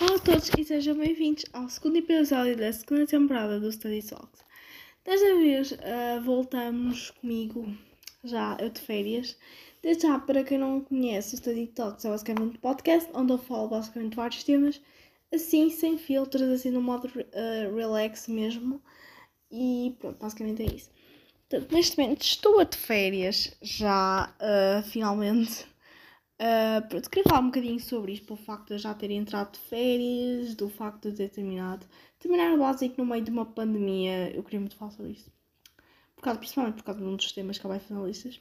Olá a todos e sejam bem-vindos ao segundo episódio da segunda temporada do Study Talks. Desta vez uh, voltamos comigo, já eu de férias. Desde já, para quem não conhece, o Study Talks é basicamente um podcast onde eu falo basicamente vários temas, assim, sem filtros, assim, no modo uh, relax mesmo. E pronto, basicamente é isso. Portanto, neste momento estou de férias, já uh, finalmente. Uh, pronto, queria falar um bocadinho sobre isto, pelo facto de eu já ter entrado de férias, do facto de ter terminado. Terminar o básico no meio de uma pandemia, eu queria muito falar sobre isso. Por causa, principalmente por causa de um dos temas que vai finalistas,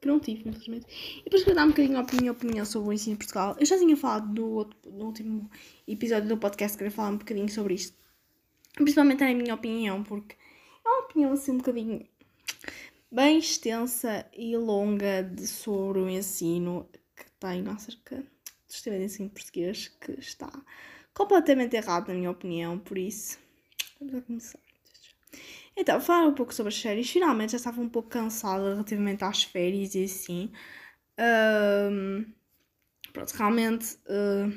que não tive, infelizmente. E depois queria dar um bocadinho a minha opinião sobre o ensino em Portugal. Eu já tinha falado no, outro, no último episódio do podcast, queria falar um bocadinho sobre isto. Principalmente é a minha opinião, porque é uma opinião assim um bocadinho bem extensa e longa de, sobre o ensino tenho acerca do sistema de ensino português que está completamente errado, na minha opinião, por isso vamos a começar. Então, falar um pouco sobre as férias. Finalmente já estava um pouco cansada relativamente às férias e assim. Um, pronto, realmente uh,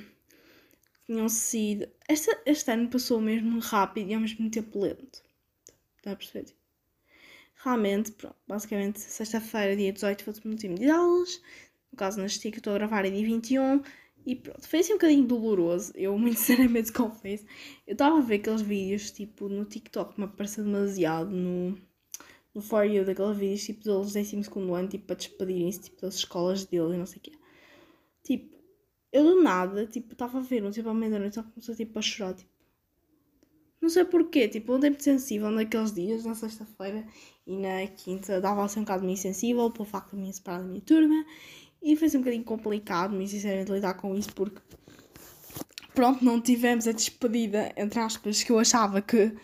tinham sido. Este, este ano passou mesmo rápido e ao mesmo tempo lento. Está a perceber? Realmente, pronto, basicamente, sexta-feira, dia 18, foi o último dia de aulas no caso na estica, estou a gravar é dia 21 e pronto, foi assim um bocadinho doloroso, eu muito sinceramente confesso. Eu estava a ver aqueles vídeos tipo no TikTok, me apareceu demasiado no, no For You daqueles vídeos tipo deles 12 ano, tipo para despedirem-se tipo, das escolas dele e não sei o quê. Tipo, eu do nada, tipo, estava a ver um tipo à meia-noite, só comecei tipo a chorar, tipo. Não sei porquê, tipo, andei muito sensível naqueles dias, na sexta-feira e na quinta, dava assim um bocado sensível pelo facto de me separar da minha turma e foi um bocadinho complicado, mas sinceramente, lidar com isso porque, pronto, não tivemos a despedida, entre aspas, que eu achava que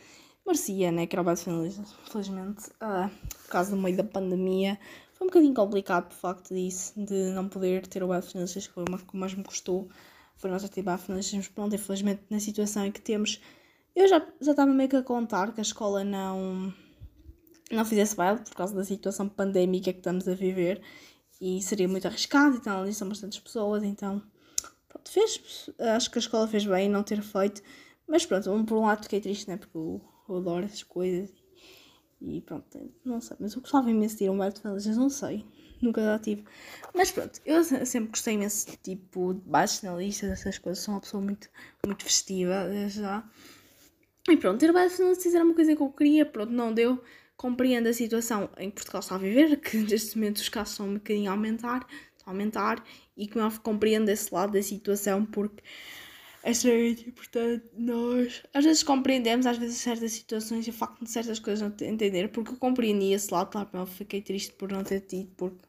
merecia, né? Que era o base finalista. Infelizmente, uh, por causa do meio da pandemia, foi um bocadinho complicado por facto disso, de não poder ter o base finalista, que foi uma que mais me custou. Foi nós ativar a finalistas, mas pronto, infelizmente, na situação em que temos. Eu já estava meio que a contar que a escola não, não fizesse baile por causa da situação pandémica que estamos a viver e seria muito arriscado, então ali são bastantes pessoas, então pronto, fez, acho que a escola fez bem não ter feito, mas pronto, um, por um lado fiquei triste, né, porque eu, eu adoro essas coisas e pronto, não sei, mas eu gostava imenso de ir a um baile não sei, nunca já tive, mas pronto, eu sempre gostei imenso tipo de baixos finalistas, essas coisas, sou uma pessoa muito, muito festiva já. E pronto, ter baile finalistas era uma coisa que eu queria, pronto, não deu compreendo a situação em que Portugal está a viver, que neste momento os casos estão um bocadinho a aumentar, a aumentar, e que eu compreendo esse lado da situação porque é muito importante nós às vezes compreendemos às vezes certas situações e o facto de certas coisas não entender, porque eu compreendi esse lado, claro que eu fiquei triste por não ter tido, porque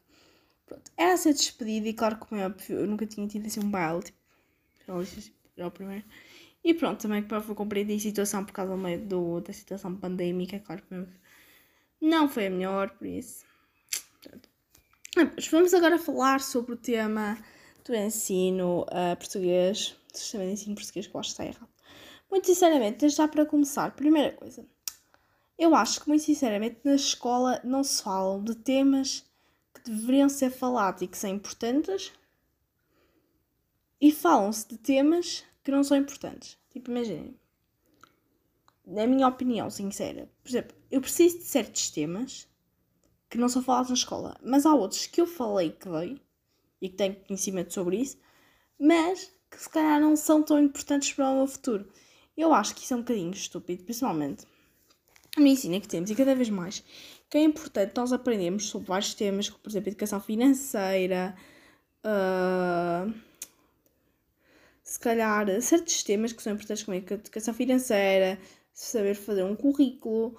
pronto, era a ser despedida e claro que eu nunca tinha tido assim um baile, tipo, era o primeiro. E pronto, também que eu compreendi a situação por causa do, da situação pandémica, claro que não foi a melhor, por isso. vamos agora falar sobre o tema do ensino uh, português, do sistema de ensino português que eu acho que está errado. Muito sinceramente, já para começar, primeira coisa, eu acho que, muito sinceramente, na escola não se falam de temas que deveriam ser falados e que são importantes e falam-se de temas que não são importantes. Tipo, imaginem, na minha opinião sincera, por exemplo, eu preciso de certos temas que não são falados na escola, mas há outros que eu falei que dei e que tenho conhecimento sobre isso, mas que se calhar não são tão importantes para o meu futuro. Eu acho que isso é um bocadinho estúpido, principalmente a medicina que temos e cada vez mais, que é importante nós aprendermos sobre vários temas, como por exemplo educação financeira, uh, se calhar certos temas que são importantes como a educação financeira, saber fazer um currículo,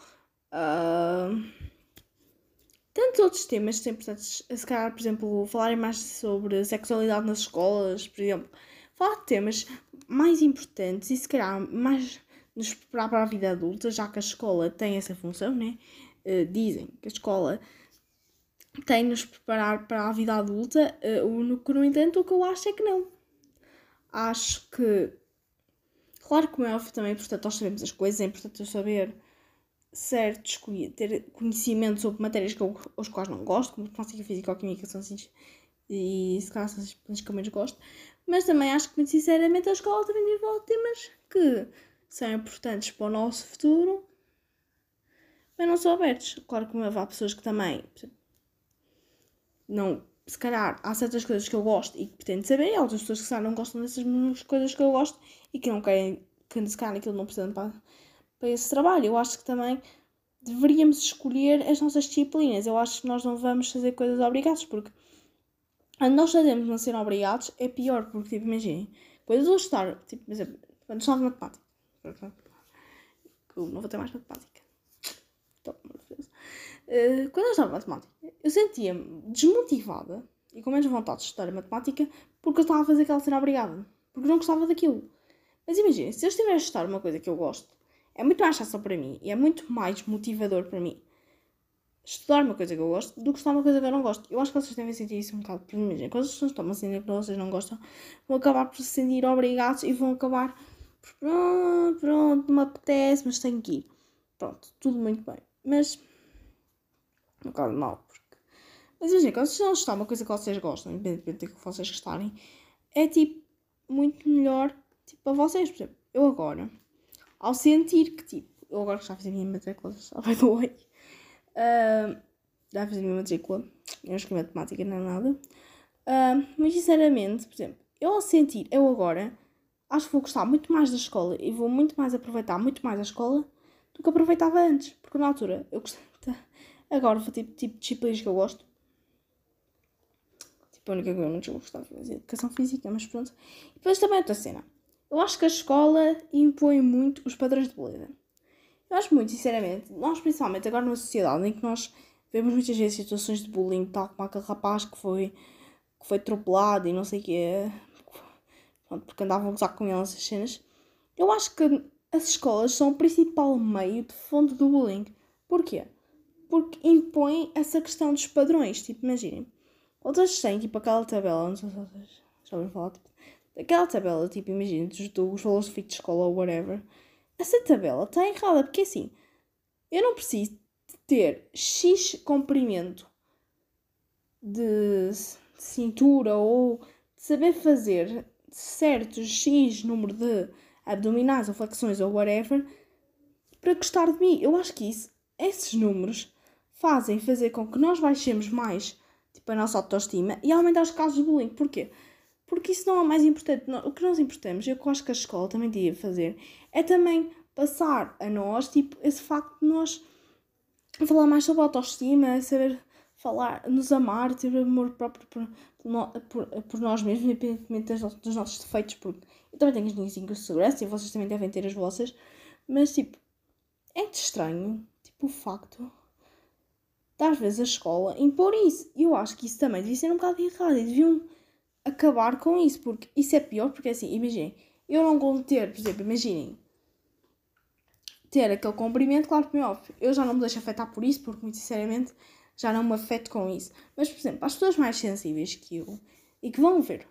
tantos outros temas que são importantes, se calhar, por exemplo, falarem mais sobre sexualidade nas escolas, por exemplo, falar de temas mais importantes e se calhar mais nos preparar para a vida adulta, já que a escola tem essa função, né? Uh, dizem que a escola tem nos preparar para a vida adulta, uh, no, entanto, o que eu acho é que não. Acho que Claro que, é óbvio, também importante nós sabemos as coisas, é importante eu saber certos, ter conhecimento sobre matérias que eu, os quais não gosto, como matemática, física ou química, são assim, e se calhar são as que eu menos gosto. Mas também acho que, muito sinceramente, a escola também desenvolve temas que são importantes para o nosso futuro, mas não são abertos. Claro que há pessoas que também não. Se calhar há certas coisas que eu gosto e que pretendo saber, e há outras pessoas que se não gostam dessas mesmas coisas que eu gosto e que não querem, que se calhar aquilo não precisam para, para esse trabalho. Eu acho que também deveríamos escolher as nossas disciplinas. Eu acho que nós não vamos fazer coisas obrigadas, porque quando nós fazemos não ser obrigados é pior, porque, tipo, imaginem, quando eu estar, tipo, por exemplo, quando estava matemática, eu não vou ter mais matemática. Uh, quando eu estava matemática, eu sentia-me desmotivada e com menos vontade de estudar matemática porque eu estava a fazer aquela cena obrigada. Porque não gostava daquilo. Mas imaginem, se eu estiver a estudar uma coisa que eu gosto, é muito mais fácil para mim e é muito mais motivador para mim estudar uma coisa que eu gosto do que estudar uma coisa que eu não gosto. Eu acho que vocês devem sentir isso um bocado. Porque imaginem, quando pessoas estão a sentir que vocês não gostam, vão acabar por se sentir obrigados e vão acabar por pronto, pronto, não me apetece, mas tenho que ir. Pronto, tudo muito bem. Mas, bocado mal, porque... Mas imaginem, quando vocês não estudar uma coisa que vocês gostam, independentemente do que vocês gostarem, é tipo, muito melhor, tipo, para vocês. Por exemplo, eu agora ao sentir que, tipo, eu agora já fiz a minha matrícula, by the way, uh, já fiz a minha matrícula, eu não escrevi matemática nem nada, uh, mas sinceramente, por exemplo, eu ao sentir, eu agora, acho que vou gostar muito mais da escola e vou muito mais aproveitar muito mais a escola do que aproveitava antes, porque na altura eu gostava, agora vou tipo, tipo disciplinas que eu gosto, tipo, a única que eu não gostava fazer educação física, mas pronto, e depois também outra cena, eu acho que a escola impõe muito os padrões de beleza. Eu acho muito, sinceramente, nós principalmente agora numa sociedade em que nós vemos muitas vezes situações de bullying, tal como aquele rapaz que foi, que foi atropelado e não sei o quê, porque andavam a gozar com ele essas cenas. Eu acho que as escolas são o principal meio de fundo do bullying. Porquê? Porque impõem essa questão dos padrões. Tipo, imaginem, outras têm tipo aquela tabela, não sei se vocês já ouviram falar, tipo, Aquela tabela, tipo, imagina, dos valores de de escola ou whatever. Essa tabela está errada, porque assim, eu não preciso de ter X comprimento de cintura ou de saber fazer certo X número de abdominais ou flexões ou whatever para gostar de mim. Eu acho que isso, esses números fazem fazer com que nós baixemos mais tipo, a nossa autoestima e aumentar os casos de bullying. Porquê? Porque isso não é o mais importante. O que nós importamos, eu acho que a escola também devia fazer, é também passar a nós, tipo, esse facto de nós falar mais sobre autoestima, saber falar, nos amar, ter amor próprio por, por, por nós mesmos, independentemente dos, dos nossos defeitos, porque eu também tenho as minhas inseguranças e vocês também devem ter as vossas, mas tipo, é estranho, tipo, o facto de às vezes a escola impor isso. Eu acho que isso também devia ser um bocado errado e deviam acabar com isso, porque isso é pior, porque assim, imaginem, eu não vou ter, por exemplo, imaginem, ter aquele comprimento, claro que óbvio, eu já não me deixo afetar por isso, porque muito sinceramente já não me afeto com isso. Mas, por exemplo, as pessoas mais sensíveis que eu e que vão ver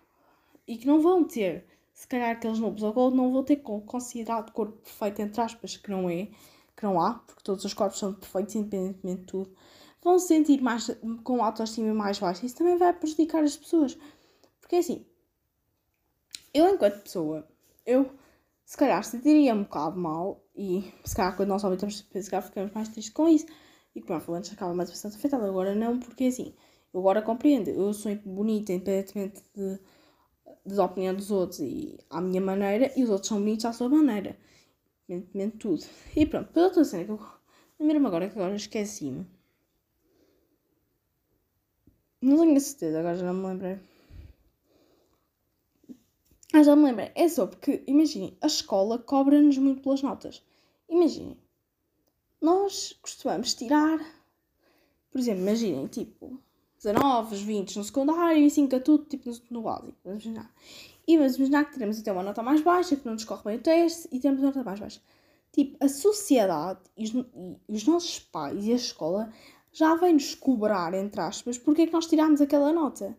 e que não vão ter, se calhar, aqueles nubes ou não vão ter considerado corpo perfeito, entre aspas, que não é, que não há, porque todos os corpos são perfeitos, independentemente de tudo, vão se sentir mais com autoestima mais baixa. Isso também vai prejudicar as pessoas. Porque assim, eu enquanto pessoa, eu se calhar sentiria um bocado mal e se calhar quando nós aumentamos de peso, ficamos mais tristes com isso. E como eu falei antes, acaba mais bastante afetada. Agora não, porque assim, eu agora compreendo. Eu sou bonita independentemente de, da opinião dos outros e à minha maneira, e os outros são bonitos à sua maneira. Independentemente de tudo. E pronto, pela outra cena que eu lembro-me agora que agora esqueci-me. Não tenho certeza, agora já não me lembrei. Ah, já me lembro. É só porque, imaginem, a escola cobra-nos muito pelas notas. Imaginem, nós costumamos tirar, por exemplo, imaginem, tipo, 19, 20 no secundário e 5 a tudo, tipo, no, básico. Vamos imaginar. E vamos imaginar que teremos até uma nota mais baixa, que não nos corre bem o teste, e temos uma nota mais baixa. Tipo, a sociedade e os, e os nossos pais e a escola já vêm-nos cobrar, entre aspas, porque é que nós tirámos aquela nota.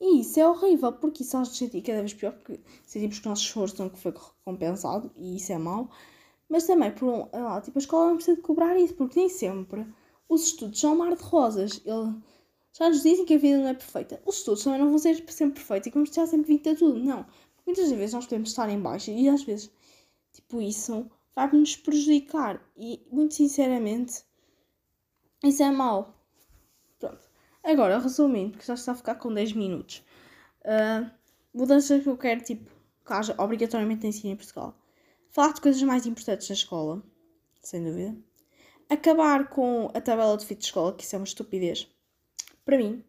E isso é horrível, porque isso faz-nos sentir cada vez pior, porque sentimos que o nosso esforço não foi recompensado, e isso é mau. Mas também, por um lado, tipo, a escola não precisa de cobrar isso, porque nem sempre os estudos são um mar de rosas. Ele, Já nos dizem que a vida não é perfeita. Os estudos também não vão ser sempre perfeitos e que vamos tirar sempre 20 a tudo. Não. Muitas vezes nós podemos estar em baixo e às vezes, tipo, isso vai nos prejudicar. E, muito sinceramente, isso é mau. Agora, resumindo, porque já está a ficar com 10 minutos. Uh, mudanças que eu quero, tipo, que haja obrigatoriamente ensino em Portugal. Falar de coisas mais importantes na escola, sem dúvida. Acabar com a tabela de fit de escola, que isso é uma estupidez. Para mim.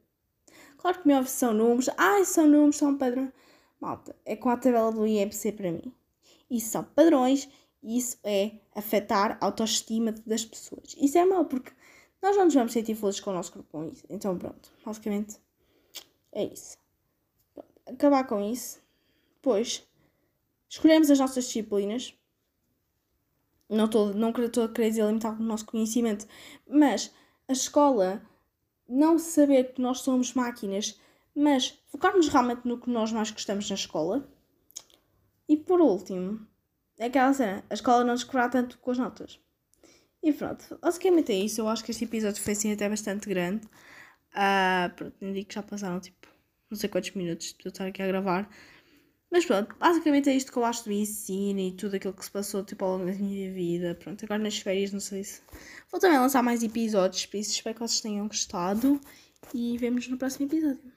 Claro que melhor são números. Ai, são números, são padrões. Malta, é com a tabela do IMC para mim. Isso são padrões isso é afetar a autoestima das pessoas. Isso é mau porque nós não nos vamos sentir felizes com o nosso corpo com isso. Então pronto, basicamente é isso. Acabar com isso. Depois, escolhemos as nossas disciplinas. Não estou não a querer limitar o nosso conhecimento, mas a escola não saber que nós somos máquinas, mas focarmos realmente no que nós mais gostamos na escola. E por último, é aquela cena, a escola não nos tanto com as notas. E pronto, basicamente é isso. Eu acho que este episódio foi assim até bastante grande. Uh, pronto, nem digo que já passaram tipo não sei quantos minutos de eu estar aqui a gravar. Mas pronto, basicamente é isto que eu acho do ensino e tudo aquilo que se passou tipo, ao longo da minha vida. Pronto, agora nas férias, não sei se. Vou também lançar mais episódios, por isso espero que vocês tenham gostado e vemos no próximo episódio.